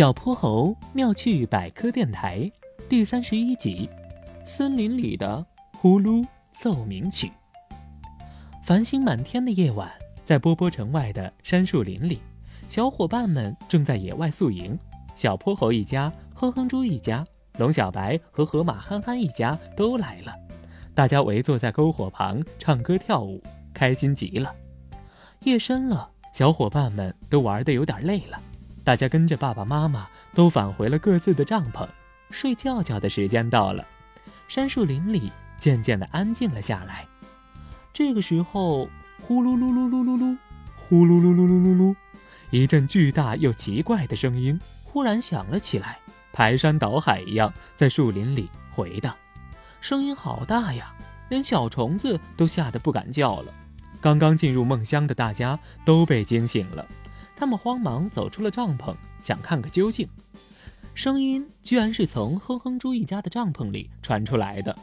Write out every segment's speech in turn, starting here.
小泼猴妙趣百科电台第三十一集：森林里的呼噜奏鸣曲。繁星满天的夜晚，在波波城外的杉树林里，小伙伴们正在野外宿营。小泼猴一家、哼哼猪一家、龙小白和河马憨憨一家都来了，大家围坐在篝火旁唱歌跳舞，开心极了。夜深了，小伙伴们都玩得有点累了。大家跟着爸爸妈妈都返回了各自的帐篷，睡觉觉的时间到了。杉树林里渐渐的安静了下来。这个时候，呼噜噜噜噜噜噜，呼噜噜噜噜噜噜，一阵巨大又奇怪的声音忽然响了起来，排山倒海一样在树林里回荡。声音好大呀，连小虫子都吓得不敢叫了。刚刚进入梦乡的大家都被惊醒了。他们慌忙走出了帐篷，想看个究竟。声音居然是从哼哼猪一家的帐篷里传出来的，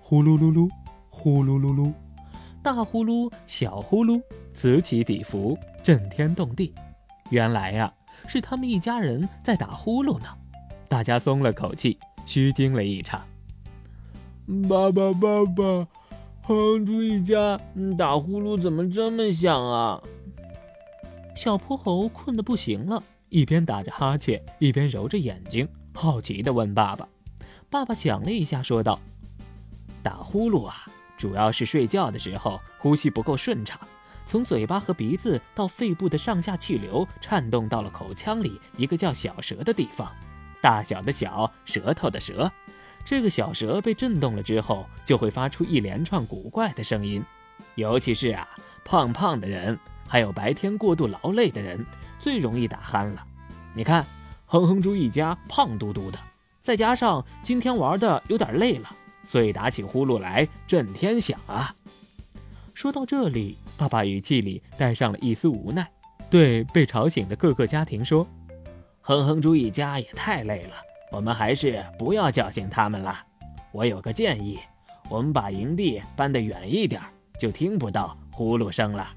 呼噜噜噜，呼噜噜噜，大呼噜，小呼噜，此起彼伏，震天动地。原来呀，是他们一家人在打呼噜呢。大家松了口气，虚惊了一场。爸爸，爸爸，哼哼猪一家打呼噜怎么这么响啊？小泼猴困得不行了，一边打着哈欠，一边揉着眼睛，好奇地问爸爸。爸爸想了一下，说道：“打呼噜啊，主要是睡觉的时候呼吸不够顺畅，从嘴巴和鼻子到肺部的上下气流颤动到了口腔里一个叫小舌的地方，大小的小，舌头的舌。这个小舌被震动了之后，就会发出一连串古怪的声音，尤其是啊，胖胖的人。”还有白天过度劳累的人最容易打鼾了。你看，哼哼猪一家胖嘟嘟的，再加上今天玩的有点累了，所以打起呼噜来震天响啊。说到这里，爸爸语气里带上了一丝无奈，对被吵醒的各个家庭说：“哼哼猪一家也太累了，我们还是不要叫醒他们了。我有个建议，我们把营地搬得远一点，就听不到呼噜声了。”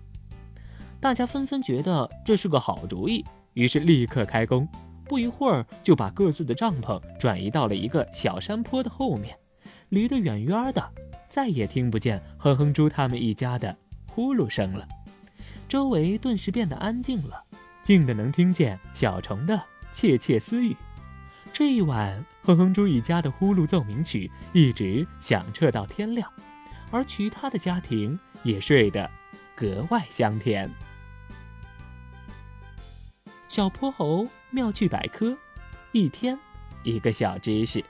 大家纷纷觉得这是个好主意，于是立刻开工。不一会儿，就把各自的帐篷转移到了一个小山坡的后面，离得远远的，再也听不见哼哼猪他们一家的呼噜声了。周围顿时变得安静了，静的能听见小虫的窃窃私语。这一晚，哼哼猪一家的呼噜奏鸣曲一直响彻到天亮，而其他的家庭也睡得格外香甜。小泼猴妙趣百科，一天一个小知识。